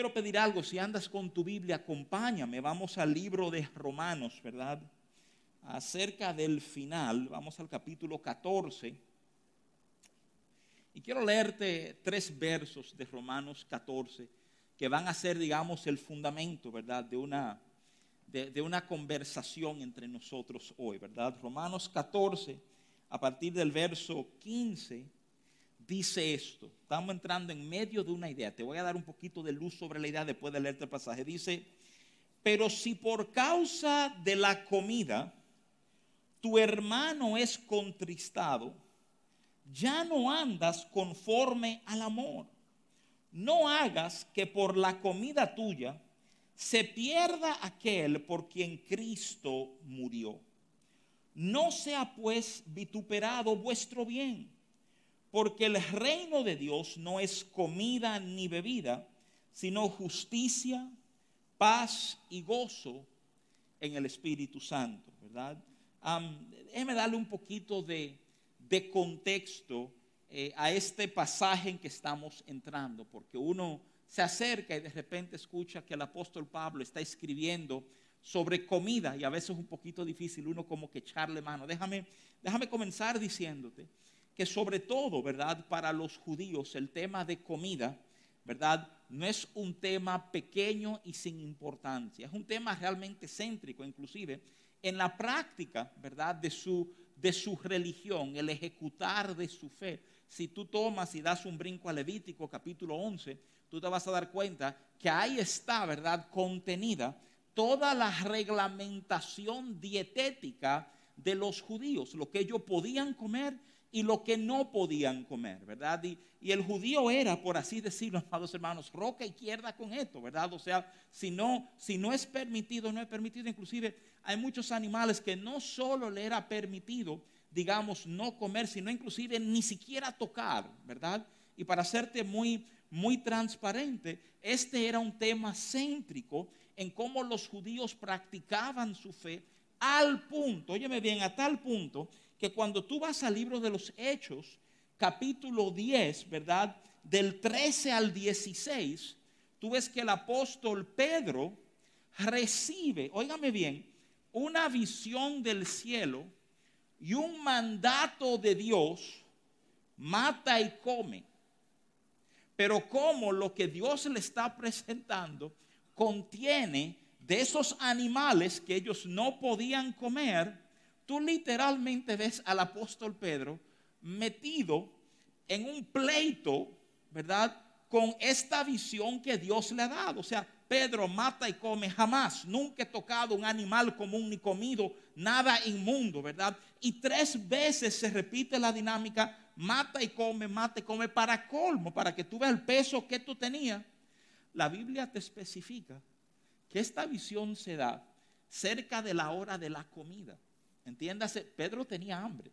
quiero pedir algo, si andas con tu Biblia, acompáñame, vamos al libro de Romanos, ¿verdad? Acerca del final, vamos al capítulo 14. Y quiero leerte tres versos de Romanos 14 que van a ser, digamos, el fundamento, ¿verdad? De una, de, una conversación entre nosotros hoy, ¿verdad? Romanos 14, a partir del verso 15 dice esto. Estamos entrando en medio de una idea. Te voy a dar un poquito de luz sobre la idea después de leerte el pasaje. Dice, pero si por causa de la comida tu hermano es contristado, ya no andas conforme al amor. No hagas que por la comida tuya se pierda aquel por quien Cristo murió. No sea pues vituperado vuestro bien porque el reino de Dios no es comida ni bebida, sino justicia, paz y gozo en el Espíritu Santo, ¿verdad? déjeme darle un poquito de, contexto eh, a este pasaje en que estamos entrando, porque uno se acerca y de repente escucha que el apóstol Pablo está escribiendo sobre comida y a veces es un poquito difícil uno como que echarle mano. Déjame, déjame comenzar diciéndote que sobre todo, ¿verdad? Para los judíos el tema de comida, ¿verdad? No es un tema pequeño y sin importancia, es un tema realmente céntrico, inclusive en la práctica, ¿verdad? De su, de su religión, el ejecutar de su fe. Si tú tomas y das un brinco a Levítico capítulo 11, tú te vas a dar cuenta que ahí está, ¿verdad? Contenida toda la reglamentación dietética de los judíos, lo que ellos podían comer y lo que no podían comer, ¿verdad? Y, el judío era, por así decirlo, amados hermanos, roca izquierda con esto, ¿verdad? O sea, si no, si no es permitido, no es permitido. Inclusive hay muchos animales que no solo le era permitido, digamos, no comer, sino inclusive ni siquiera tocar, ¿verdad? Y para hacerte muy, muy transparente, este era un tema céntrico en cómo los judíos practicaban su fe al punto, óyeme bien, a tal punto que cuando tú vas al libro de los Hechos, capítulo 10, ¿verdad? Del 13 al 16, tú ves que el apóstol Pedro recibe, óigame bien, una visión del cielo y un mandato de Dios, mata y come. Pero como lo que Dios le está presentando contiene de esos animales que ellos no podían comer, tú literalmente ves al apóstol Pedro metido en un pleito, ¿verdad? Con esta visión que Dios le ha dado. O sea, Pedro mata y come jamás, nunca he tocado un animal común ni comido nada inmundo, ¿verdad? Y tres veces se repite la dinámica, mata y come, mata y come para colmo, para que tú veas el peso que tú tenías. La Biblia te especifica que esta visión se da cerca de la hora de la comida. Entiéndase, Pedro tenía hambre.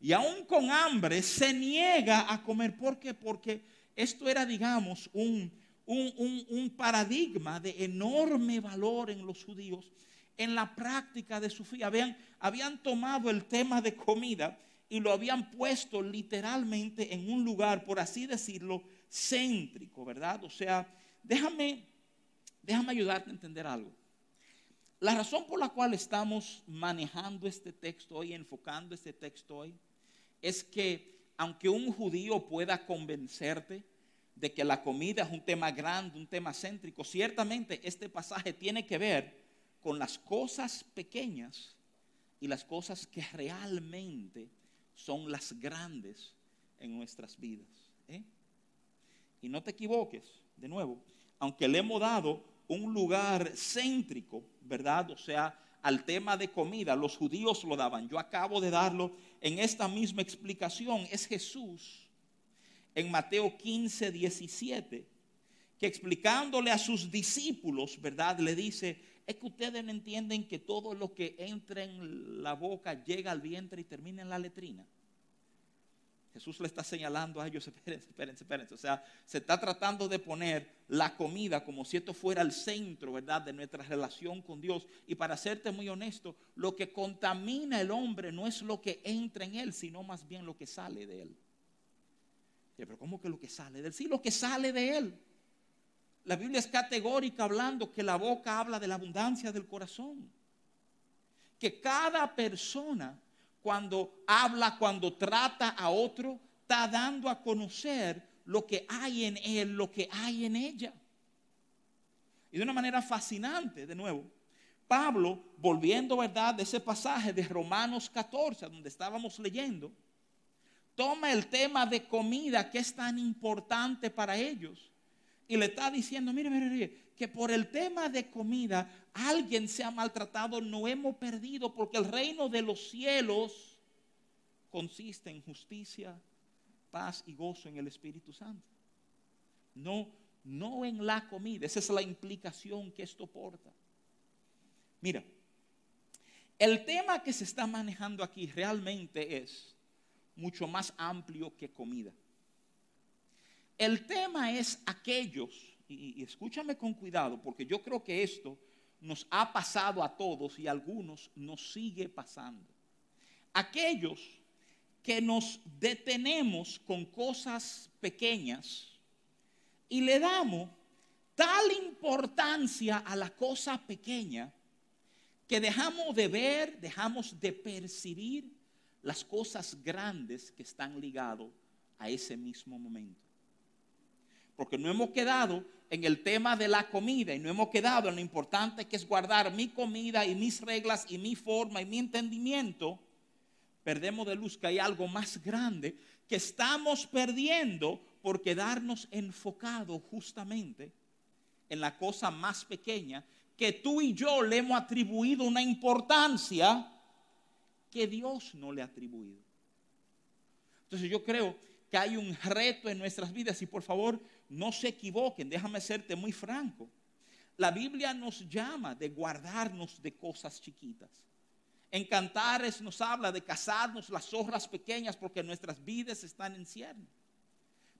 Y aún con hambre se niega a comer. ¿Por qué? Porque esto era, digamos, un, un, paradigma de enorme valor en los judíos en la práctica de su fe. Habían, habían tomado el tema de comida y lo habían puesto literalmente en un lugar, por así decirlo, céntrico, ¿verdad? O sea, déjame, déjame ayudarte a entender algo. La razón por la cual estamos manejando este texto hoy, enfocando este texto hoy, es que aunque un judío pueda convencerte de que la comida es un tema grande, un tema céntrico, ciertamente este pasaje tiene que ver con las cosas pequeñas y las cosas que realmente son las grandes en nuestras vidas. ¿eh? Y no te equivoques, de nuevo, aunque le hemos dado un lugar céntrico, ¿verdad? O sea, al tema de comida, los judíos lo daban. Yo acabo de darlo en esta misma explicación. Es Jesús en Mateo 15, 17, que explicándole a sus discípulos, ¿verdad? Le dice, es que ustedes no entienden que todo lo que entra en la boca llega al vientre y termina en la letrina. Jesús le está señalando a ellos, espérense, espérense, espérense. O sea, se está tratando de poner la comida como si esto fuera el centro, ¿verdad?, de nuestra relación con Dios. Y para serte muy honesto, lo que contamina el hombre no es lo que entra en él, sino más bien lo que sale de él. Pero ¿cómo que lo que sale de él? Sí, lo que sale de él. la Biblia es categórica hablando que la boca habla de la abundancia del corazón. Que cada persona cuando habla, cuando trata a otro, está dando a conocer lo que hay en él, lo que hay en ella. Y de una manera fascinante, de nuevo, Pablo, volviendo, ¿verdad?, de ese pasaje de Romanos 14, donde estábamos leyendo, toma el tema de comida que es tan importante para ellos y le está diciendo, mire, mire, mire, que por el tema de comida alguien se ha maltratado, no hemos perdido, porque el reino de los cielos consiste en justicia, paz y gozo en el Espíritu Santo. No, no en la comida. Esa es la implicación que esto porta. Mira, el tema que se está manejando aquí realmente es mucho más amplio que comida. El tema es aquellos, y, escúchame con cuidado, porque yo creo que esto nos ha pasado a todos y a algunos nos sigue pasando. Aquellos que nos detenemos con cosas pequeñas y le damos tal importancia a la cosa pequeña que dejamos de ver, dejamos de percibir las cosas grandes que están ligadas a ese mismo momento. Porque no hemos quedado en el tema de la comida y no hemos quedado en lo importante que es guardar mi comida y mis reglas y mi forma y mi entendimiento. Perdemos de luz que hay algo más grande que estamos perdiendo por quedarnos enfocados justamente en la cosa más pequeña que tú y yo le hemos atribuido una importancia que Dios no le ha atribuido. Entonces yo creo que hay un reto en nuestras vidas y por favor no se equivoquen, déjame serte muy franco. La Biblia nos llama de guardarnos de cosas chiquitas. En Cantares nos habla de casarnos las zorras pequeñas porque nuestras vidas están en.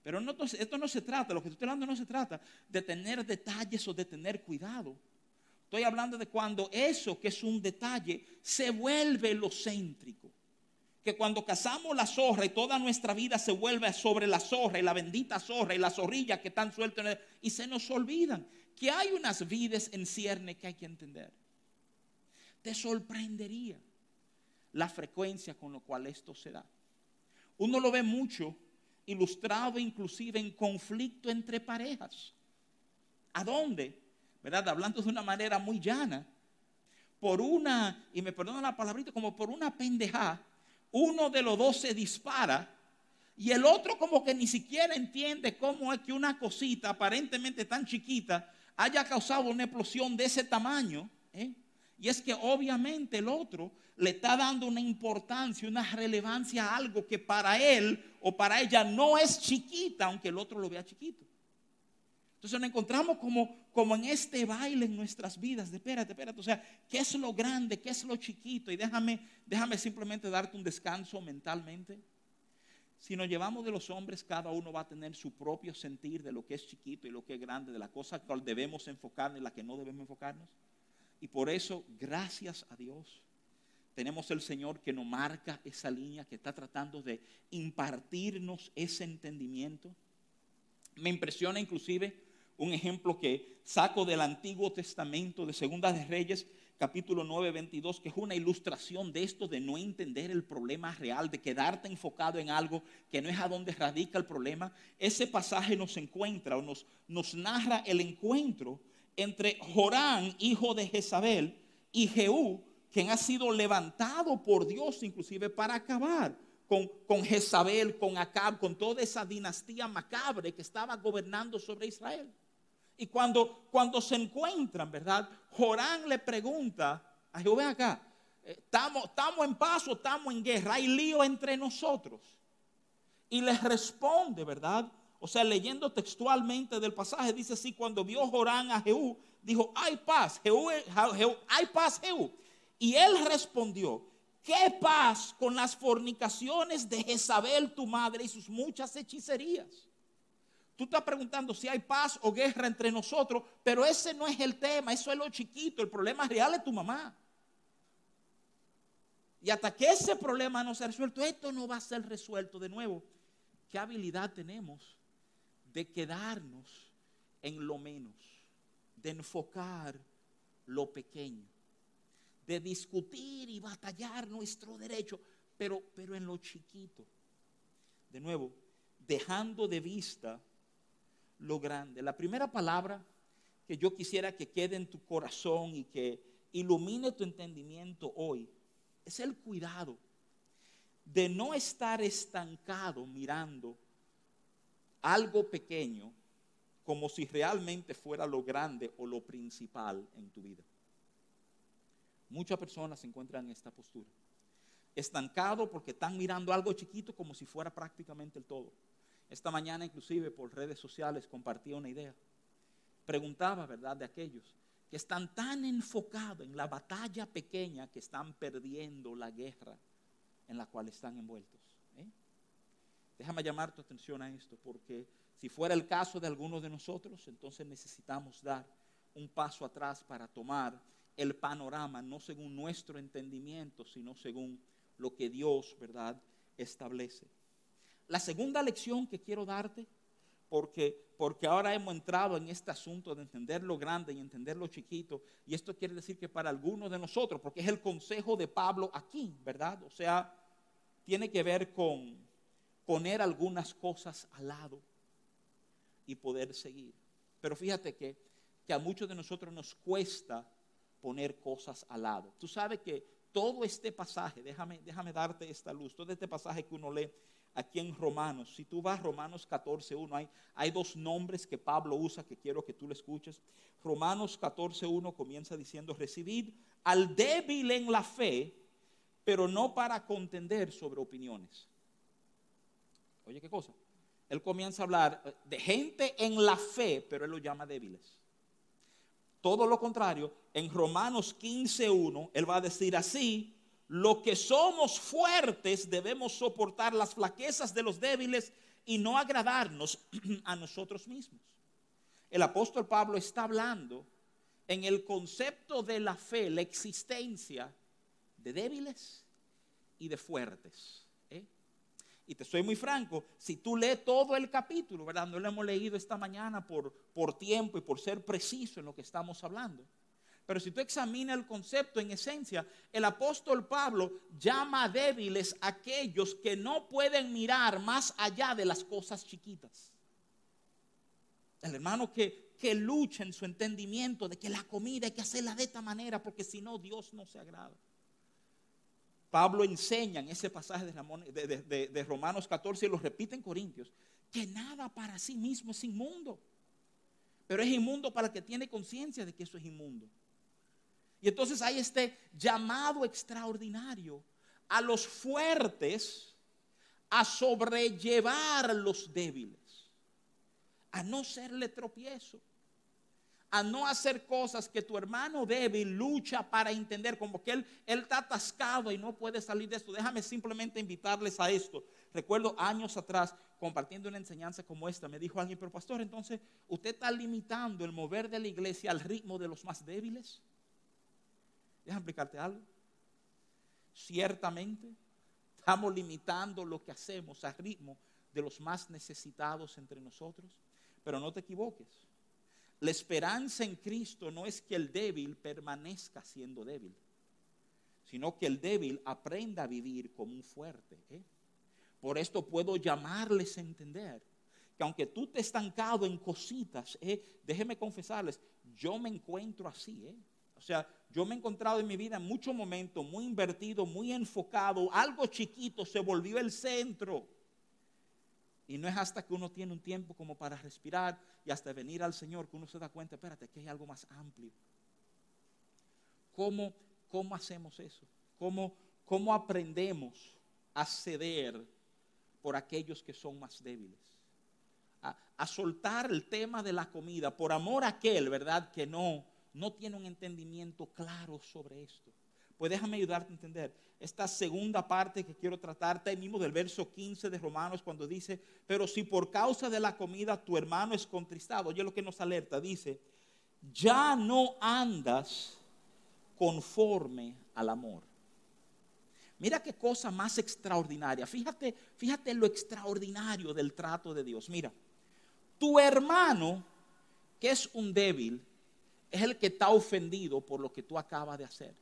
Pero no, esto no se trata, lo que estoy hablando no se trata de tener detalles o de tener cuidado. Estoy hablando de cuando eso que es un detalle se vuelve lo céntrico. Que cuando cazamos la zorra y toda nuestra vida se vuelve sobre la zorra y la bendita zorra y la zorrilla que están sueltas y se nos olvidan que hay unas vidas en cierne que hay que entender. Te sorprendería la frecuencia con la cual esto se da. Uno lo ve mucho ilustrado inclusive en conflicto entre parejas. ¿A dónde? ¿verdad? Hablando de una manera muy llana, por una, y me perdonan la palabrita, como por una pendeja, uno de los dos se dispara y el otro como que ni siquiera entiende cómo es que una cosita aparentemente tan chiquita haya causado una explosión de ese tamaño. ¿eh? Y es que obviamente el otro le está dando una importancia, una relevancia a algo que para él o para ella no es chiquita, aunque el otro lo vea chiquito. Entonces nos encontramos como, como en este baile en nuestras vidas, de espérate, espérate, o sea, ¿qué es lo grande? ¿Qué es lo chiquito? Y déjame, déjame simplemente darte un descanso mentalmente. Si nos llevamos de los hombres, cada uno va a tener su propio sentir de lo que es chiquito y lo que es grande, de la cosa cual debemos enfocarnos y la que no debemos enfocarnos. Y por eso, gracias a Dios, tenemos el Señor que nos marca esa línea, que está tratando de impartirnos ese entendimiento. Me impresiona inclusive un ejemplo que saco del Antiguo Testamento de Segunda de Reyes, capítulo 9, 22, que es una ilustración de esto de no entender el problema real, de quedarte enfocado en algo que no es a donde radica el problema. Ese pasaje nos encuentra o nos, nos narra el encuentro entre Jorán, hijo de Jezabel, y Jehú, quien ha sido levantado por Dios inclusive para acabar con, con Jezabel, con Acab, con toda esa dinastía macabre que estaba gobernando sobre Israel. Y cuando, cuando se encuentran, ¿verdad? Jorán le pregunta a Jehová acá, ¿estamos, ¿estamos en paz o estamos en guerra? Hay lío entre nosotros. Y les responde, ¿verdad? O sea, leyendo textualmente del pasaje, dice así, cuando vio Jorán a Jehú, dijo, hay paz, Jehú, hay paz, Jehú. Y él respondió, ¿qué paz con las fornicaciones de Jezabel, tu madre, y sus muchas hechicerías? Tú estás preguntando si hay paz o guerra entre nosotros, pero ese no es el tema, eso es lo chiquito, el problema real es tu mamá. Y hasta que ese problema no sea resuelto, esto no va a ser resuelto de nuevo. ¿Qué habilidad tenemos de quedarnos en lo menos, de enfocar lo pequeño, de discutir y batallar nuestro derecho, pero, pero en lo chiquito. De nuevo, dejando de vista lo grande. La primera palabra que yo quisiera que quede en tu corazón y que ilumine tu entendimiento hoy es el cuidado de no estar estancado mirando algo pequeño como si realmente fuera lo grande o lo principal en tu vida. Muchas personas se encuentran en esta postura. Estancado porque están mirando algo chiquito como si fuera prácticamente el todo. Esta mañana inclusive por redes sociales compartía una idea. Preguntaba, ¿verdad?, de aquellos que están tan enfocados en la batalla pequeña que están perdiendo la guerra en la cual están envueltos. ¿eh? Déjame llamar tu atención a esto, porque si fuera el caso de algunos de nosotros, entonces necesitamos dar un paso atrás para tomar el panorama, no según nuestro entendimiento, sino según lo que Dios, ¿verdad?, establece. La segunda lección que quiero darte, porque, porque ahora hemos entrado en este asunto de entender lo grande y entender lo chiquito, y esto quiere decir que para algunos de nosotros, porque es el consejo de Pablo aquí, ¿verdad? O sea, tiene que ver con poner algunas cosas al lado y poder seguir. Pero fíjate que, que a muchos de nosotros nos cuesta poner cosas al lado. Tú sabes que todo este pasaje, déjame, déjame darte esta luz, todo este pasaje que uno lee aquí en Romanos. Si tú vas a Romanos 14, 1, hay, hay dos nombres que Pablo usa que quiero que tú le escuches. Romanos 14, 1 comienza diciendo, recibid al débil en la fe, pero no para contender sobre opiniones. Oye, ¿qué cosa? Él comienza a hablar eh, de gente en la fe, pero él lo llama débiles. Todo lo contrario, en Romanos 15, 1, él va a decir así, lo que somos fuertes debemos soportar las flaquezas de los débiles y no agradarnos a nosotros mismos. El apóstol Pablo está hablando en el concepto de la fe, la existencia de débiles y de fuertes. ¿eh? Y te soy muy franco, si tú lees todo el capítulo, ¿verdad? No lo hemos leído esta mañana por, por tiempo y por ser preciso en lo que estamos hablando. Pero si tú examinas el concepto en esencia, el apóstol Pablo llama débiles aquellos que no pueden mirar más allá de las cosas chiquitas. El hermano que, que lucha en su entendimiento de que la comida hay que hacerla de esta manera porque si no Dios no se agrada. Pablo enseña en ese pasaje de, de, Romanos 14 y lo repite en Corintios, que nada para sí mismo es inmundo, pero es inmundo para el que tiene conciencia de que eso es inmundo. Y entonces hay este llamado extraordinario a los fuertes a sobrellevar los débiles, a no serle tropiezo, a no hacer cosas que tu hermano débil lucha para entender, como que él, él está atascado y no puede salir de esto. Déjame simplemente invitarles a esto. Recuerdo años atrás, compartiendo una enseñanza como esta, me dijo alguien, pero pastor, entonces usted está limitando el mover de la iglesia al ritmo de los más débiles. Déjame explicarte algo. Ciertamente estamos limitando lo que hacemos al ritmo de los más necesitados entre nosotros, pero no te equivoques. La esperanza en Cristo no es que el débil permanezca siendo débil, sino que el débil aprenda a vivir como un fuerte. ¿eh? Por esto puedo llamarles a entender que aunque tú te estancado en cositas, ¿eh? déjeme confesarles, yo me encuentro así. ¿eh? O sea, yo me he encontrado en mi vida en muchos momentos muy invertido, muy enfocado, algo chiquito se volvió el centro. Y no es hasta que uno tiene un tiempo como para respirar y hasta venir al Señor que uno se da cuenta, espérate, que hay algo más amplio. ¿Cómo, cómo hacemos eso? ¿Cómo, ¿Cómo aprendemos a ceder por aquellos que son más débiles? A, a soltar el tema de la comida por amor a aquel, ¿verdad? Que no, no tiene un entendimiento claro sobre esto. Pues déjame ayudarte a entender esta segunda parte que quiero tratarte ahí mismo del verso 15 de Romanos cuando dice, pero si por causa de la comida tu hermano es contristado, oye lo que nos alerta, dice, ya no andas conforme al amor. Mira qué cosa más extraordinaria. Fíjate, fíjate lo extraordinario del trato de Dios. Mira, tu hermano que es un débil es el que está ofendido por lo que tú acabas de hacer.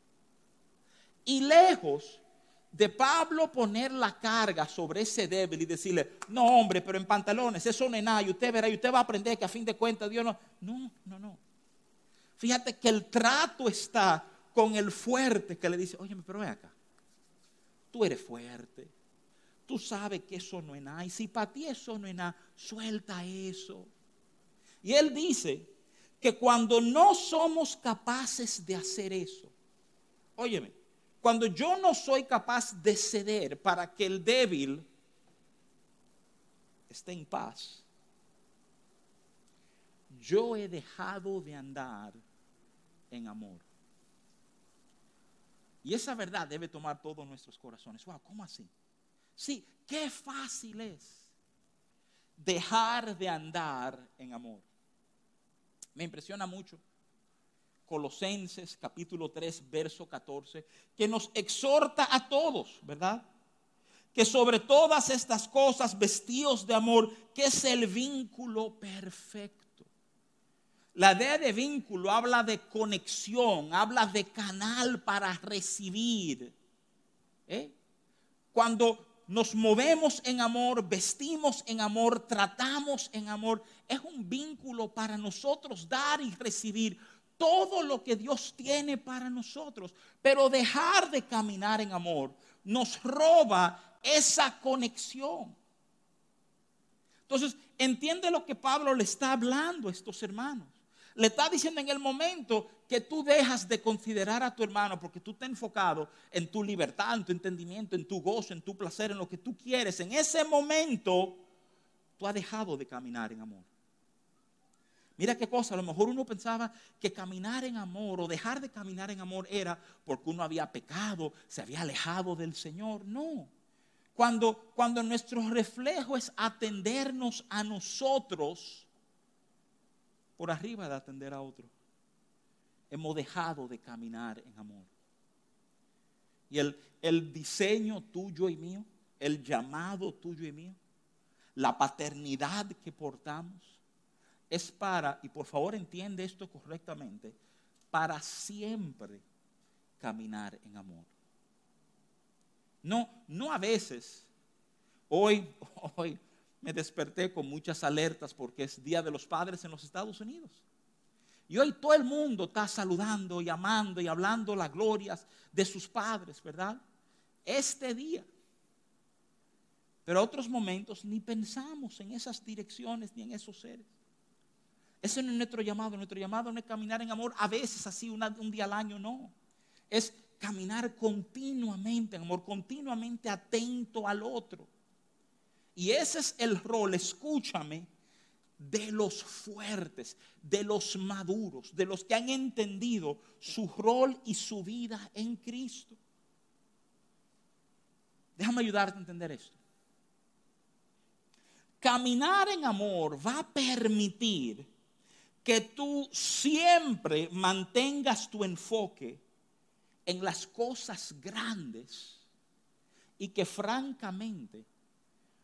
Y lejos de Pablo poner la carga sobre ese débil y decirle, no hombre, pero en pantalones, eso no es nada, y usted verá, y usted va a aprender que a fin de cuentas Dios no, no, no, no. Fíjate que el trato está con el fuerte que le dice, oye, pero ven acá, tú eres fuerte, tú sabes que eso no es nada, y si para ti eso no es nada, suelta eso. Y él dice que cuando no somos capaces de hacer eso, óyeme, cuando yo no soy capaz de ceder para que el débil esté en paz, yo he dejado de andar en amor. Y esa verdad debe tomar todos nuestros corazones. Wow, ¿cómo así? Sí, qué fácil es dejar de andar en amor. Me impresiona mucho Colosenses capítulo 3, verso 14, que nos exhorta a todos, ¿verdad? Que sobre todas estas cosas vestidos de amor, que es el vínculo perfecto. La idea de vínculo habla de conexión, habla de canal para recibir. ¿eh? Cuando nos movemos en amor, vestimos en amor, tratamos en amor, es un vínculo para nosotros dar y recibir todo lo que Dios tiene para nosotros. Pero dejar de caminar en amor nos roba esa conexión. Entonces, entiende lo que Pablo le está hablando a estos hermanos. Le está diciendo en el momento que tú dejas de considerar a tu hermano porque tú estás enfocado en tu libertad, en tu entendimiento, en tu gozo, en tu placer, en lo que tú quieres. En ese momento, tú has dejado de caminar en amor. Mira qué cosa, a lo mejor uno pensaba que caminar en amor o dejar de caminar en amor era porque uno había pecado, se había alejado del Señor. No. Cuando, cuando nuestro reflejo es atendernos a nosotros por arriba de atender a otro, hemos dejado de caminar en amor. Y el, el diseño tuyo y mío, el llamado tuyo y mío, la paternidad que portamos, es para, y por favor entiende esto correctamente, para siempre caminar en amor. No, no a veces. Hoy, hoy me desperté con muchas alertas porque es Día de los Padres en los Estados Unidos. Y hoy todo el mundo está saludando y amando y hablando las glorias de sus padres, ¿verdad? Este día. Pero otros momentos ni pensamos en esas direcciones ni en esos seres. Ese no es nuestro llamado. Nuestro llamado no es caminar en amor a veces así, un día al año, no. Es caminar continuamente en amor, continuamente atento al otro. Y ese es el rol, escúchame, de los fuertes, de los maduros, de los que han entendido su rol y su vida en Cristo. Déjame ayudarte a entender esto. Caminar en amor va a permitir que tú siempre mantengas tu enfoque en las cosas grandes y que francamente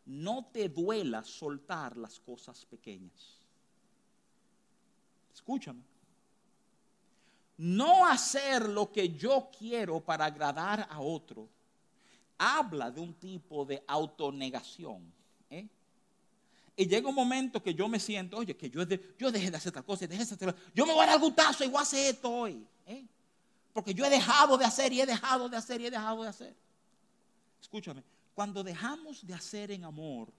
no te duela soltar las cosas pequeñas. Escúchame. No hacer lo que yo quiero para agradar a otro habla de un tipo de autonegación. ¿eh? Y llega un momento que yo me siento, oye, que yo, yo dejé de hacer tal cosa, dejé de hacer Yo me voy a dar gustazo y voy a hacer esto hoy. ¿eh? Porque yo he dejado de hacer y he dejado de hacer y he dejado de hacer. Escúchame, cuando dejamos de hacer en amor,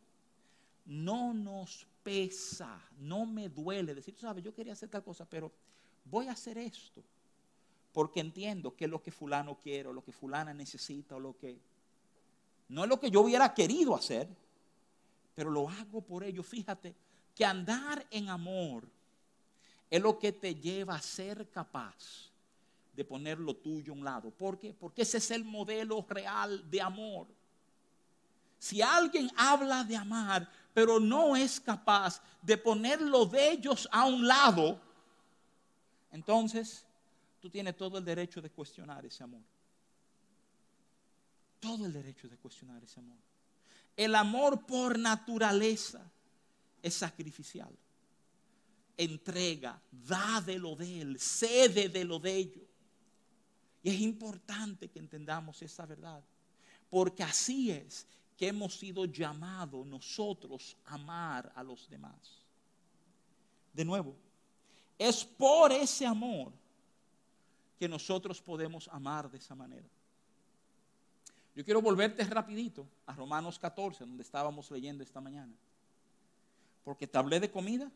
no nos pesa, no me duele decir, tú sabes, yo quería hacer tal cosa, pero voy a hacer esto. Porque entiendo que es lo que fulano quiere, o lo que fulana necesita, o lo que... No es lo que yo hubiera querido hacer, pero lo hago por ello. Fíjate que andar en amor es lo que te lleva a ser capaz de poner lo tuyo a un lado. ¿Por qué? Porque ese es el modelo real de amor. Si alguien habla de amar, pero no es capaz de poner lo de ellos a un lado, entonces tú tienes todo el derecho de cuestionar ese amor. Todo el derecho de cuestionar ese amor. El amor por naturaleza es sacrificial. entrega, da de lo de Él, cede de lo de ellos. Y es importante que entendamos esa verdad, porque así es que hemos sido llamados nosotros a amar a los demás. De nuevo, es por ese amor que nosotros podemos amar de esa manera. Yo quiero volverte rapidito a Romanos 14, donde estábamos leyendo esta mañana. Porque te hablé de comida,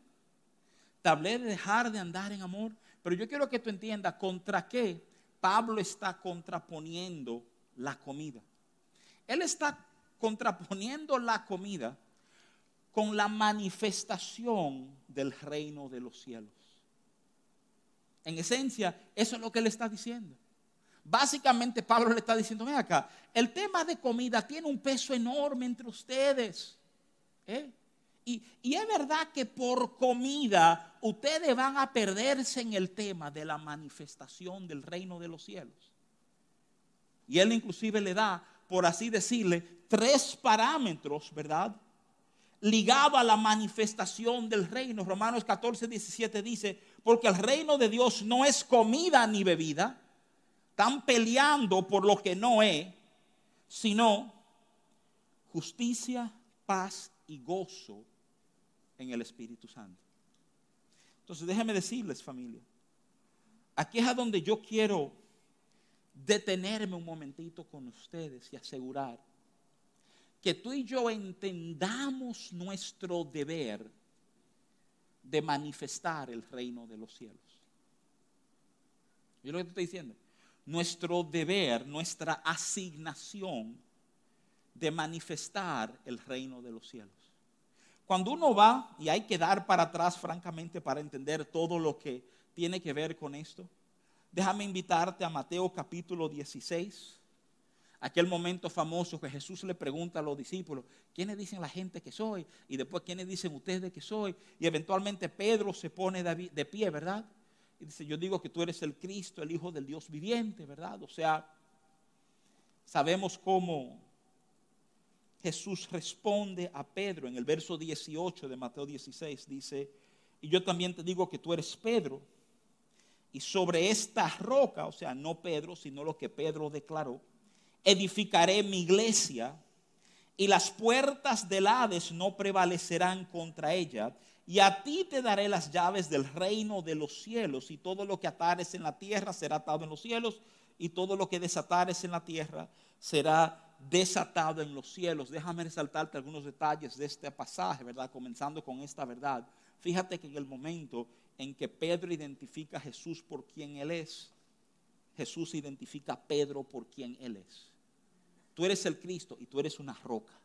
te hablé de dejar de andar en amor, pero yo quiero que tú entiendas contra qué Pablo está contraponiendo la comida. Él está contraponiendo la comida con la manifestación del reino de los cielos. En esencia, eso es lo que él está diciendo. Básicamente Pablo le está diciendo, ven acá, el tema de comida tiene un peso enorme entre ustedes. ¿eh? Y, y, es verdad que por comida ustedes van a perderse en el tema de la manifestación del reino de los cielos. Y él inclusive le da, por así decirle, tres parámetros, ¿verdad? Ligado a la manifestación del reino. Romanos 14, 17 dice, porque el reino de Dios no es comida ni bebida están peleando por lo que no es, sino justicia, paz y gozo en el Espíritu Santo. Entonces déjenme decirles familia, aquí es a donde yo quiero detenerme un momentito con ustedes y asegurar que tú y yo entendamos nuestro deber de manifestar el reino de los cielos. ¿Yo lo que te estoy diciendo? nuestro deber, nuestra asignación de manifestar el reino de los cielos. Cuando uno va, y hay que dar para atrás francamente para entender todo lo que tiene que ver con esto, déjame invitarte a Mateo capítulo 16, aquel momento famoso que Jesús le pregunta a los discípulos, ¿quiénes dicen la gente que soy? Y después, ¿quiénes dicen ustedes que soy? Y eventualmente Pedro se pone de pie, ¿verdad? Y dice, yo digo que tú eres el Cristo, el Hijo del Dios viviente, ¿verdad? O sea, sabemos cómo Jesús responde a Pedro en el verso 18 de Mateo 16. Dice, y yo también te digo que tú eres Pedro. Y sobre esta roca, o sea, no Pedro, sino lo que Pedro declaró, edificaré mi iglesia y las puertas del Hades no prevalecerán contra ella y a ti te daré las llaves del reino de los cielos, y todo lo que atares en la tierra será atado en los cielos, y todo lo que desatares en la tierra será desatado en los cielos. Déjame resaltarte algunos detalles de este pasaje, ¿verdad? Comenzando con esta verdad. Fíjate que en el momento en que Pedro identifica a Jesús por quien Él es, Jesús identifica a Pedro por quien Él es. Tú eres el Cristo y tú eres una roca,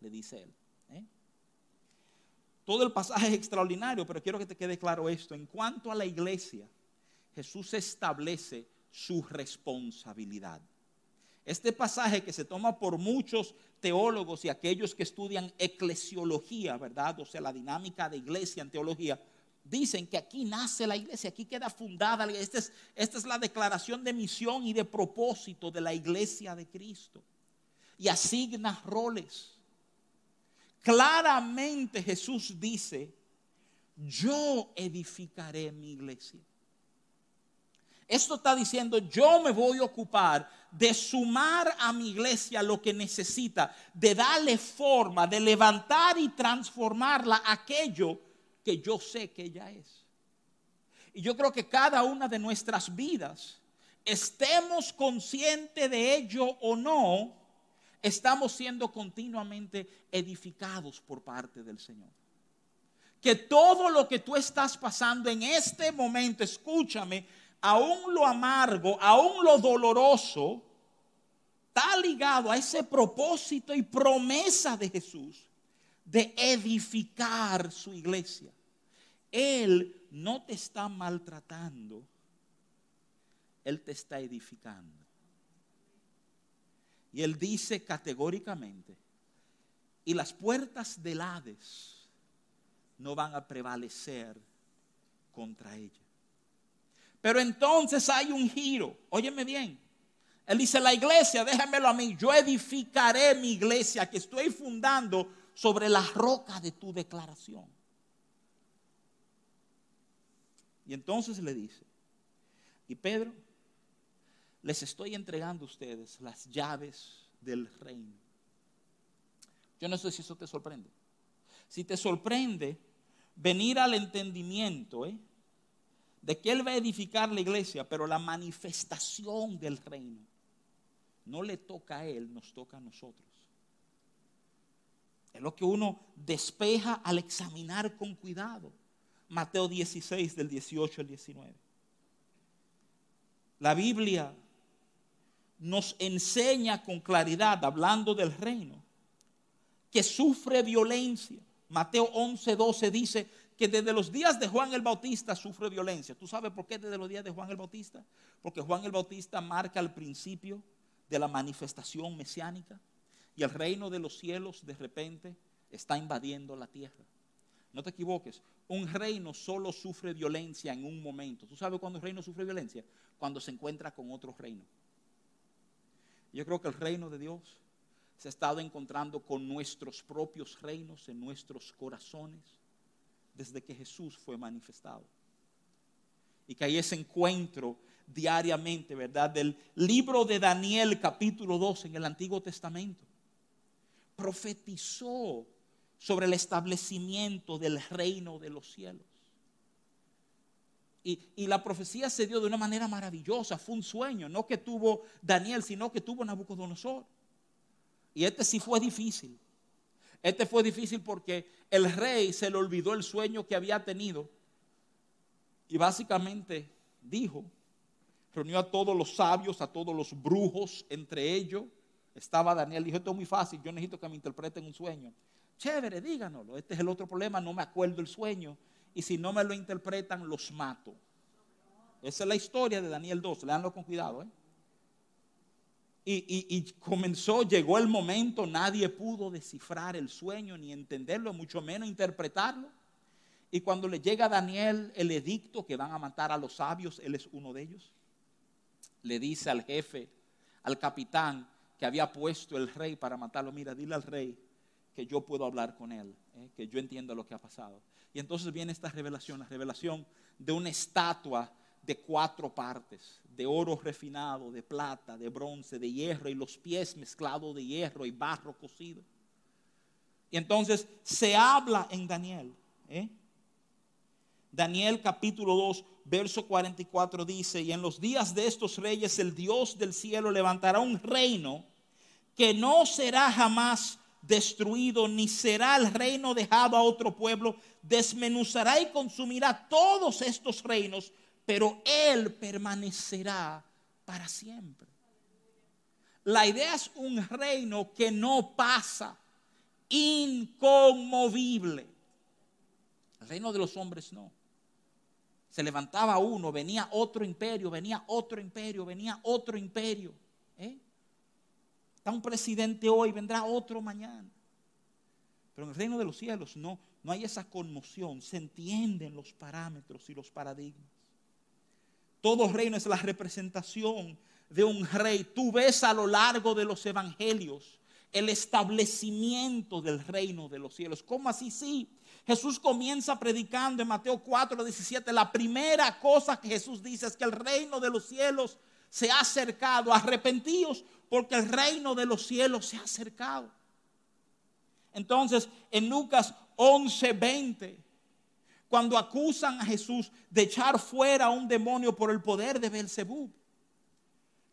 le dice Él. ¿eh? Todo el pasaje es extraordinario, pero quiero que te quede claro esto. En cuanto a la iglesia, Jesús establece su responsabilidad. Este pasaje que se toma por muchos teólogos y aquellos que estudian eclesiología, ¿verdad? O sea, la dinámica de iglesia en teología, dicen que aquí nace la iglesia, aquí queda fundada. Esta es, es la declaración de misión y de propósito de la iglesia de Cristo. Y asigna roles. Claramente Jesús dice, yo edificaré mi iglesia. Esto está diciendo, yo me voy a ocupar de sumar a mi iglesia lo que necesita, de darle forma, de levantar y transformarla aquello que yo sé que ella es. Y yo creo que cada una de nuestras vidas, estemos conscientes de ello o no, estamos siendo continuamente edificados por parte del Señor. Que todo lo que tú estás pasando en este momento, escúchame, aún lo amargo, aún lo doloroso, está ligado a ese propósito y promesa de Jesús de edificar su iglesia. Él no te está maltratando, Él te está edificando. Y él dice categóricamente, y las puertas del Hades no van a prevalecer contra ella. Pero entonces hay un giro, óyeme bien. Él dice, la iglesia, déjamelo a mí, yo edificaré mi iglesia que estoy fundando sobre la roca de tu declaración. Y entonces le dice, y Pedro, les estoy entregando a ustedes las llaves del reino. Yo no sé si eso te sorprende. Si te sorprende venir al entendimiento ¿eh? de que Él va a edificar la iglesia, pero la manifestación del reino no le toca a Él, nos toca a nosotros. Es lo que uno despeja al examinar con cuidado. Mateo 16 del 18 al 19. La Biblia nos enseña con claridad, hablando del reino, que sufre violencia. Mateo 11, 12 dice que desde los días de Juan el Bautista sufre violencia. ¿Tú sabes por qué desde los días de Juan el Bautista? Porque Juan el Bautista marca el principio de la manifestación mesiánica y el reino de los cielos de repente está invadiendo la tierra. No te equivoques, un reino solo sufre violencia en un momento. ¿Tú sabes cuándo un reino sufre violencia? Cuando se encuentra con otro reino. Yo creo que el reino de Dios se ha estado encontrando con nuestros propios reinos en nuestros corazones desde que Jesús fue manifestado. Y que hay ese encuentro diariamente, ¿verdad? Del libro de Daniel capítulo 2 en el Antiguo Testamento. Profetizó sobre el establecimiento del reino de los cielos. Y, la profecía se dio de una manera maravillosa, fue un sueño, no que tuvo Daniel, sino que tuvo Nabucodonosor. Y este sí fue difícil. Este fue difícil porque el rey se le olvidó el sueño que había tenido. Y básicamente dijo, reunió a todos los sabios, a todos los brujos, entre ellos estaba Daniel. Dijo, esto es muy fácil, yo necesito que me interpreten un sueño. Chévere, díganoslo. Este es el otro problema, no me acuerdo el sueño y si no me lo interpretan, los mato. Esa es la historia de Daniel 2, leanlo con cuidado. ¿eh? Y, comenzó, llegó el momento, nadie pudo descifrar el sueño ni entenderlo, mucho menos interpretarlo. Y cuando le llega a Daniel el edicto que van a matar a los sabios, él es uno de ellos, le dice al jefe, al capitán que había puesto el rey para matarlo, mira, dile al rey que yo puedo hablar con él, ¿eh? que yo entiendo lo que ha pasado. Y entonces viene esta revelación, la revelación de una estatua de cuatro partes, de oro refinado, de plata, de bronce, de hierro y los pies mezclados de hierro y barro cocido. Y entonces se habla en Daniel. ¿eh? Daniel capítulo 2, verso 44 dice, y en los días de estos reyes el Dios del cielo levantará un reino que no será jamás destruido, ni será el reino dejado a otro pueblo. Desmenuzará y consumirá todos estos reinos, pero Él permanecerá para siempre. La idea es un reino que no pasa, inconmovible. El reino de los hombres no. Se levantaba uno, venía otro imperio, venía otro imperio, venía otro imperio. ¿eh? Un presidente hoy, vendrá otro mañana. Pero en el reino de los cielos no, no hay esa conmoción, se entienden los parámetros y los paradigmas. Todo reino es la representación de un rey. Tú ves a lo largo de los evangelios el establecimiento del reino de los cielos. ¿Cómo así? Sí. Jesús comienza predicando en Mateo 4, 17. La primera cosa que Jesús dice es que el reino de los cielos se ha acercado. Arrepentíos porque el reino de los cielos se ha acercado. Entonces, en Lucas 11, 20, cuando acusan a Jesús de echar fuera a un demonio por el poder de Belzebub,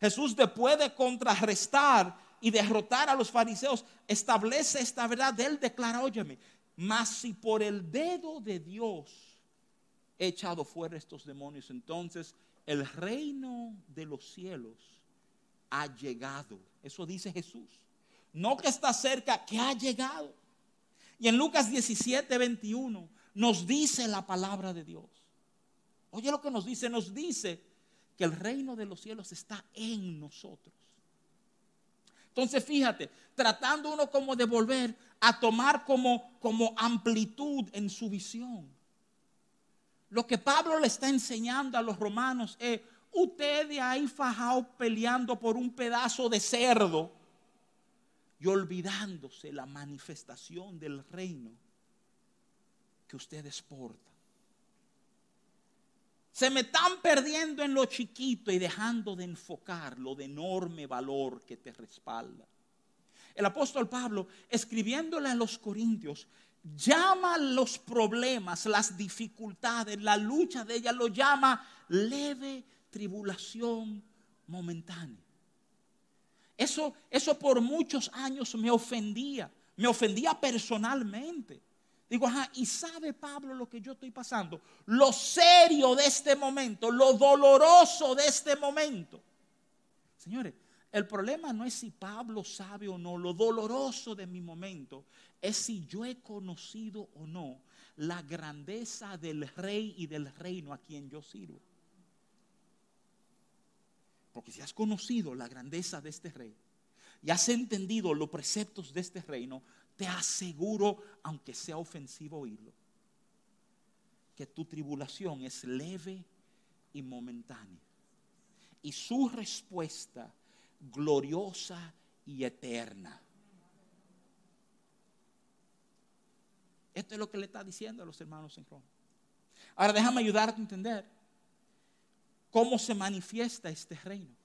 Jesús después de contrarrestar y derrotar a los fariseos, establece esta verdad. Él declara, óyeme, mas si por el dedo de Dios he echado fuera estos demonios, entonces el reino de los cielos ha llegado. Eso dice Jesús. No que está cerca, que ha llegado. Y en Lucas 17, 21 nos dice la palabra de Dios. Oye lo que nos dice, nos dice que el reino de los cielos está en nosotros. Entonces fíjate, tratando uno como de volver a tomar como, como amplitud en su visión. Lo que Pablo le está enseñando a los romanos es, ustedes ahí fajado peleando por un pedazo de cerdo y olvidándose la manifestación del reino que ustedes portan. Se me están perdiendo en lo chiquito y dejando de enfocar lo de enorme valor que te respalda. El apóstol Pablo, escribiéndole a los corintios, llama los problemas, las dificultades, la lucha de ella, lo llama leve tribulación momentánea. Eso, eso por muchos años me ofendía, me ofendía personalmente. Digo, ajá, y sabe Pablo lo que yo estoy pasando, lo serio de este momento, lo doloroso de este momento. Señores, el problema no es si Pablo sabe o no, lo doloroso de mi momento es si yo he conocido o no la grandeza del rey y del reino a quien yo sirvo. Porque si has conocido la grandeza de este rey y has entendido los preceptos de este reino, te aseguro, aunque sea ofensivo oírlo, que tu tribulación es leve y momentánea. Y su respuesta gloriosa y eterna. Esto es lo que le está diciendo a los hermanos en Roma. Ahora déjame ayudarte a entender cómo se manifiesta este reino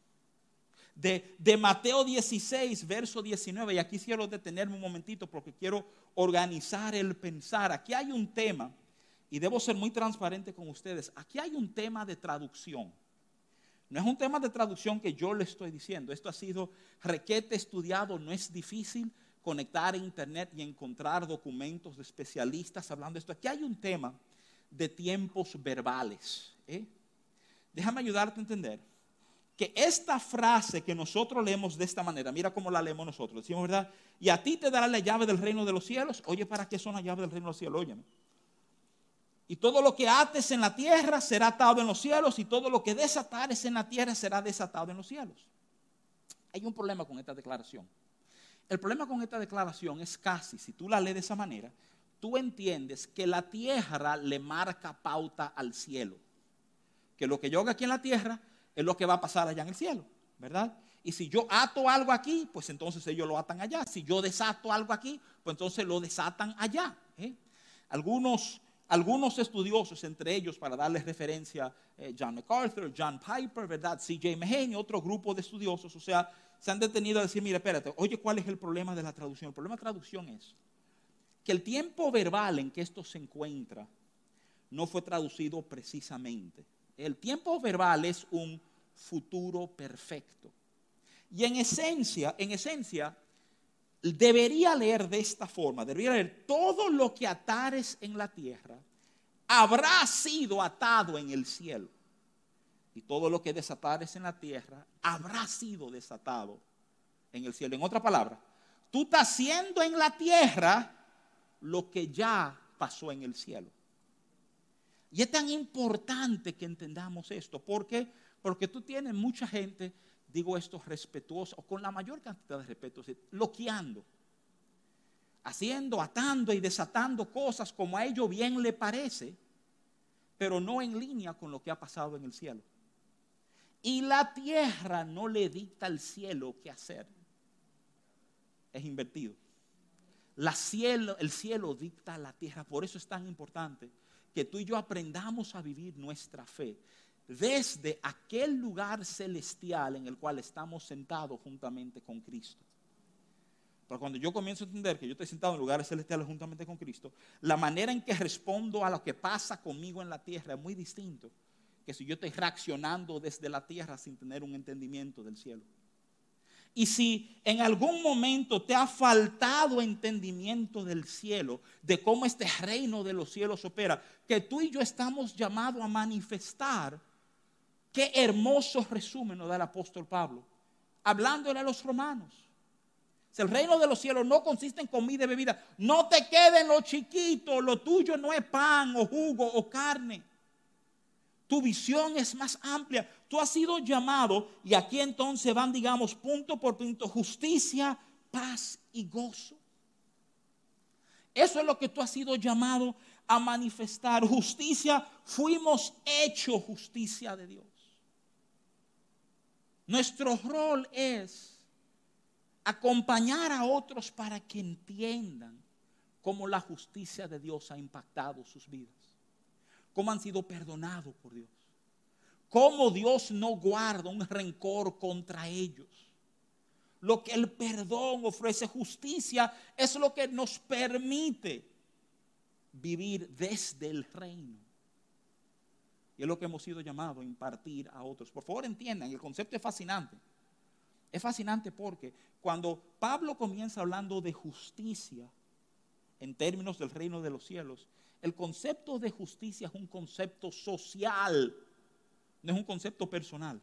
de, Mateo 16, verso 19, y aquí quiero detenerme un momentito porque quiero organizar el pensar. Aquí hay un tema, y debo ser muy transparente con ustedes, aquí hay un tema de traducción. No es un tema de traducción que yo le estoy diciendo, esto ha sido requete estudiado, no es difícil conectar a internet y encontrar documentos de especialistas hablando de esto. Aquí hay un tema de tiempos verbales. ¿eh? Déjame ayudarte a entender que esta frase que nosotros leemos de esta manera, mira cómo la leemos nosotros, decimos, ¿verdad? Y a ti te dará la llave del reino de los cielos. Oye, ¿para qué son las llaves del reino de los cielos? Óyeme. Y todo lo que ates en la tierra será atado en los cielos, y todo lo que desatares en la tierra será desatado en los cielos. Hay un problema con esta declaración. El problema con esta declaración es casi, si tú la lees de esa manera, tú entiendes que la tierra le marca pauta al cielo. Que lo que yo haga aquí en la tierra es lo que va a pasar allá en el cielo, ¿verdad? Y si yo ato algo aquí, pues entonces ellos lo atan allá. Si yo desato algo aquí, pues entonces lo desatan allá. ¿eh? Algunos, algunos estudiosos, entre ellos, para darles referencia, eh, John MacArthur, John Piper, ¿verdad? C.J. Mahaney, otro grupo de estudiosos, o sea, se han detenido a decir, mire, espérate, oye, ¿cuál es el problema de la traducción? El problema de la traducción es que el tiempo verbal en que esto se encuentra no fue traducido precisamente. El tiempo verbal es un futuro perfecto. Y en esencia, en esencia, debería leer de esta forma, debería leer todo lo que atares en la tierra habrá sido atado en el cielo. Y todo lo que desatares en la tierra habrá sido desatado en el cielo. En otra palabra, tú estás haciendo en la tierra lo que ya pasó en el cielo. Y es tan importante que entendamos esto. ¿Por qué? Porque tú tienes mucha gente, digo esto respetuosa, o con la mayor cantidad de respeto, loqueando, haciendo, atando y desatando cosas como a ellos bien le parece, pero no en línea con lo que ha pasado en el cielo. Y la tierra no le dicta al cielo qué hacer. Es invertido. El cielo dicta a la tierra. Por eso es tan importante que tú y yo aprendamos a vivir nuestra fe desde aquel lugar celestial en el cual estamos sentados juntamente con Cristo. Pero cuando yo comienzo a entender que yo estoy sentado en lugares celestiales juntamente con Cristo, la manera en que respondo a lo que pasa conmigo en la tierra es muy distinto que si yo estoy reaccionando desde la tierra sin tener un entendimiento del cielo. Y si en algún momento te ha faltado entendimiento del cielo, de cómo este reino de los cielos opera, que tú y yo estamos llamados a manifestar, qué hermoso resumen nos da el apóstol Pablo, hablándole a los romanos. el reino de los cielos no consiste en comida y bebida. No te queden lo chiquito, lo tuyo no es pan o jugo o carne. Tu visión es más amplia. Tú has sido llamado y aquí entonces van, digamos, punto por punto, justicia, paz y gozo. Eso es lo que tú has sido llamado a manifestar. Justicia, fuimos hechos justicia de Dios. Nuestro rol es acompañar a otros para que entiendan cómo la justicia de Dios ha impactado sus vidas cómo han sido perdonados por Dios. cómo Dios no guarda un rencor contra ellos. Lo que el perdón ofrece justicia es lo que nos permite vivir desde el reino. Y es lo que hemos sido llamados a impartir a otros. Por favor, entiendan, el concepto es fascinante. Es fascinante porque cuando Pablo comienza hablando de justicia en términos del reino de los cielos, el concepto de justicia es un concepto social, no es un concepto personal.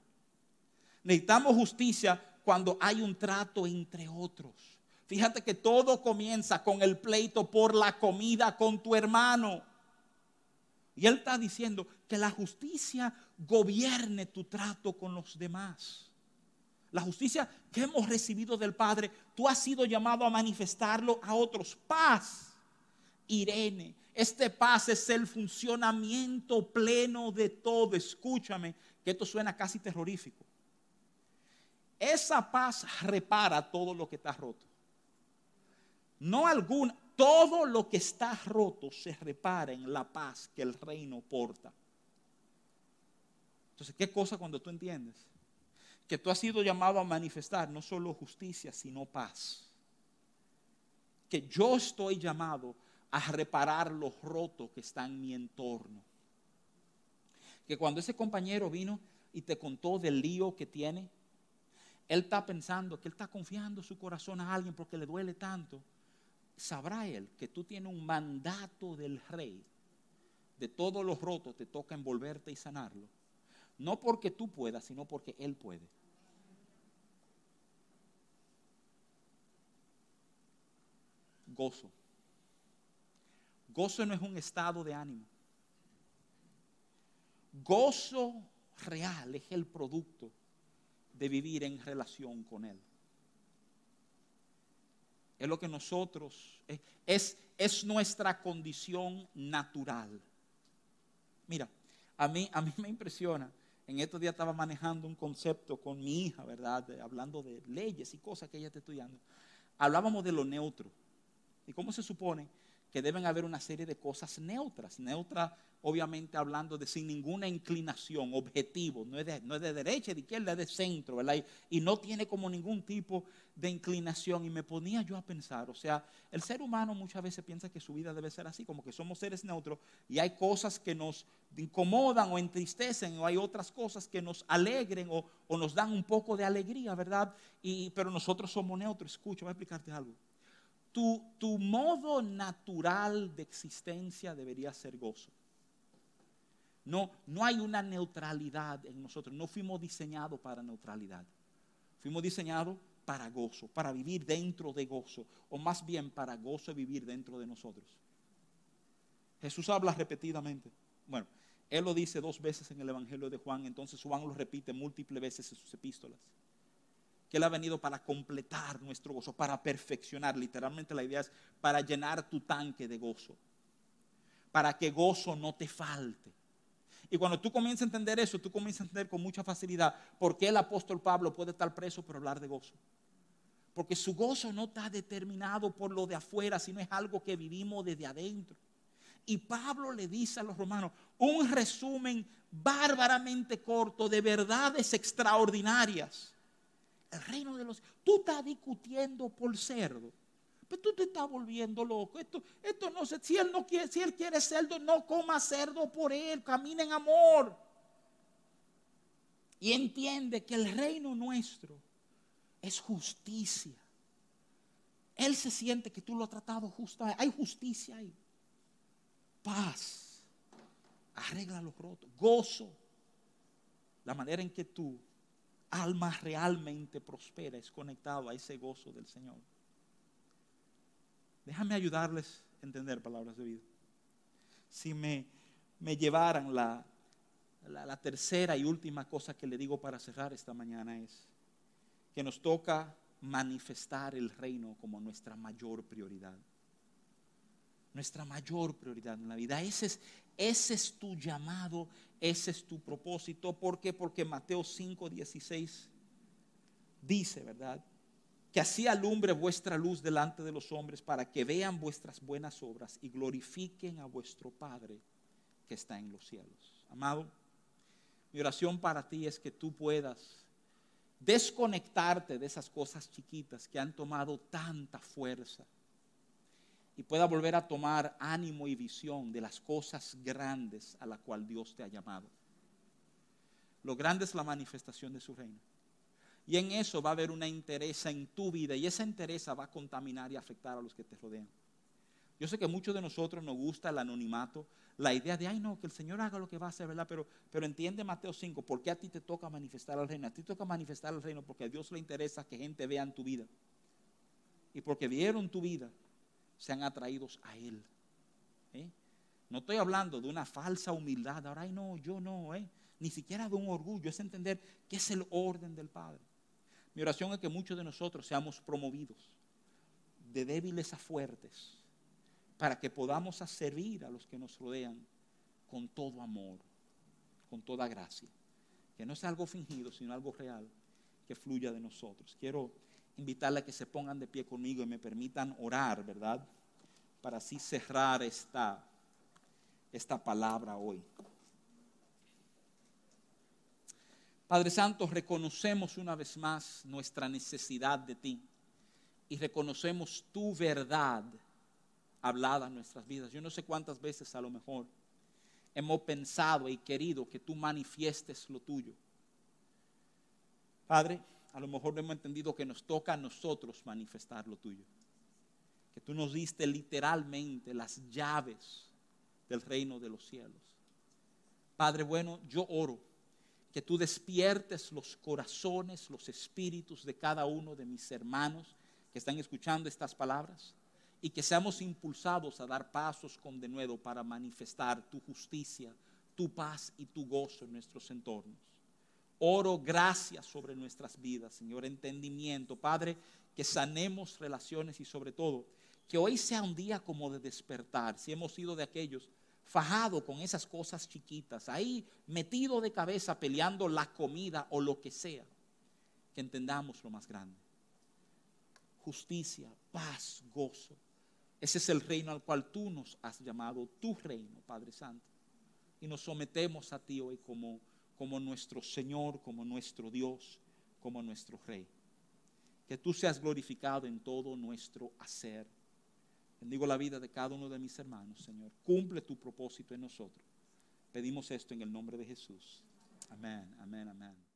Necesitamos justicia cuando hay un trato entre otros. Fíjate que todo comienza con el pleito por la comida con tu hermano. Y él está diciendo que la justicia gobierne tu trato con los demás. La justicia que hemos recibido del Padre, tú has sido llamado a manifestarlo a otros. Paz, Irene. Este paz es el funcionamiento pleno de todo. Escúchame, que esto suena casi terrorífico. Esa paz repara todo lo que está roto no alguna, todo lo que está roto se repara en la paz que el reino porta. Entonces, ¿qué cosa cuando tú entiendes? Que tú has sido llamado a manifestar no solo justicia, sino paz. Que yo estoy llamado a reparar los rotos que están en mi entorno. Que cuando ese compañero vino y te contó del lío que tiene, él está pensando que él está confiando su corazón a alguien porque le duele tanto sabrá él que tú tienes un mandato del rey. De todos los rotos te toca envolverte y sanarlo. No porque tú puedas, sino porque él puede. Gozo. Gozo no es un estado de ánimo. Gozo real es el producto de vivir en relación con Él es lo que nosotros, es, es nuestra condición natural. Mira, a mí, a mí me impresiona, en estos días estaba manejando un concepto con mi hija, ¿verdad? hablando de leyes y cosas que ella está estudiando. Hablábamos de lo neutro. ¿Y cómo se supone que deben haber una serie de cosas neutras. Neutra, obviamente, hablando de sin ninguna inclinación, objetivo. No es de, no es de derecha, de izquierda, es de centro, ¿verdad? Y, y, no tiene como ningún tipo de inclinación. Y me ponía yo a pensar, o sea, el ser humano muchas veces piensa que su vida debe ser así, como que somos seres neutros y hay cosas que nos incomodan o entristecen, o hay otras cosas que nos alegren o, o nos dan un poco de alegría, ¿verdad? Y, pero nosotros somos neutros. Escucha, voy a explicarte algo tu, modo natural de existencia debería ser gozo. No, no hay una neutralidad en nosotros. No fuimos diseñados para neutralidad. Fuimos diseñados para gozo, para vivir dentro de gozo, o más bien para gozo vivir dentro de nosotros. Jesús habla repetidamente. Bueno, Él lo dice dos veces en el Evangelio de Juan, entonces Juan lo repite múltiples veces en sus epístolas que Él ha venido para completar nuestro gozo, para perfeccionar. Literalmente la idea es para llenar tu tanque de gozo, para que gozo no te falte. Y cuando tú comienzas a entender eso, tú comienzas a entender con mucha facilidad por qué el apóstol Pablo puede estar preso por hablar de gozo. Porque su gozo no está determinado por lo de afuera, sino es algo que vivimos desde adentro. Y Pablo le dice a los romanos un resumen bárbaramente corto de verdades extraordinarias el reino de los... Tú estás discutiendo por cerdo. Pero tú te estás volviendo loco. Esto, esto no sé, si él no quiere, si él quiere cerdo, no coma cerdo por él, camina en amor. Y entiende que el reino nuestro es justicia. Él se siente que tú lo has tratado justo. Hay justicia ahí. Paz. Arregla los rotos. Gozo. La manera en que tú alma realmente prospera es conectado a ese gozo del Señor. Déjame ayudarles a entender palabras de vida. Si me, me llevaran la, la, la tercera y última cosa que le digo para cerrar esta mañana es que nos toca manifestar el reino como nuestra mayor prioridad. Nuestra mayor prioridad en la vida. Ese es, ese es tu llamado, ese es tu propósito. ¿Por qué? Porque Mateo 5, 16 dice, ¿verdad? Que así alumbre vuestra luz delante de los hombres para que vean vuestras buenas obras y glorifiquen a vuestro Padre que está en los cielos. Amado, Mi oración para ti es que tú puedas desconectarte de esas cosas chiquitas que han tomado tanta fuerza y pueda volver a tomar ánimo y visión de las cosas grandes a la cual Dios te ha llamado. Lo grande es la manifestación de su reino. Y en eso va a haber una interés en tu vida y esa interés va a contaminar y afectar a los que te rodean. Yo sé que muchos de nosotros nos gusta el anonimato, la idea de, ay no, que el Señor haga lo que va a hacer, ¿verdad? Pero, pero entiende Mateo 5, ¿por qué a ti te toca manifestar al reino? A ti te toca manifestar al reino porque a Dios le interesa que gente vea en tu vida. Y porque vieron tu vida, sean atraídos a Él. ¿eh? No estoy hablando de una falsa humildad, ahora, ay no, yo no, ¿eh? ni siquiera de un orgullo, es entender que es el orden del Padre. Mi oración es que muchos de nosotros seamos promovidos de débiles a fuertes para que podamos servir a los que nos rodean con todo amor, con toda gracia. Que no sea algo fingido, sino algo real que fluya de nosotros. Quiero invitarle a que se pongan de pie conmigo y me permitan orar, ¿verdad? Para así cerrar esta, esta palabra hoy. Padre Santo, reconocemos una vez más nuestra necesidad de ti y reconocemos tu verdad hablada en nuestras vidas. Yo no sé cuántas veces a lo mejor hemos pensado y querido que tú manifiestes lo tuyo. Padre, a lo mejor no hemos entendido que nos toca a nosotros manifestar lo tuyo. Que tú nos diste literalmente las llaves del reino de los cielos. Padre bueno, yo oro que tú despiertes los corazones, los espíritus de cada uno de mis hermanos que están escuchando estas palabras y que seamos impulsados a dar pasos con denuedo para manifestar tu justicia, tu paz y tu gozo en nuestros entornos. Oro gracias sobre nuestras vidas, Señor, entendimiento, Padre, que sanemos relaciones y sobre todo que hoy sea un día como de despertar, si hemos sido de aquellos fajado con esas cosas chiquitas, ahí metido de cabeza peleando la comida o lo que sea, que entendamos lo más grande. Justicia, paz, gozo. Ese es el reino al cual tú nos has llamado, tu reino, Padre Santo. Y nos sometemos a ti hoy como, como nuestro Señor, como nuestro Dios, como nuestro Rey. Que tú seas glorificado en todo nuestro hacer Bendigo la vida de cada uno de mis hermanos, Señor. Cumple tu propósito en nosotros. Pedimos esto en el nombre de Jesús. Amén, amén, amén.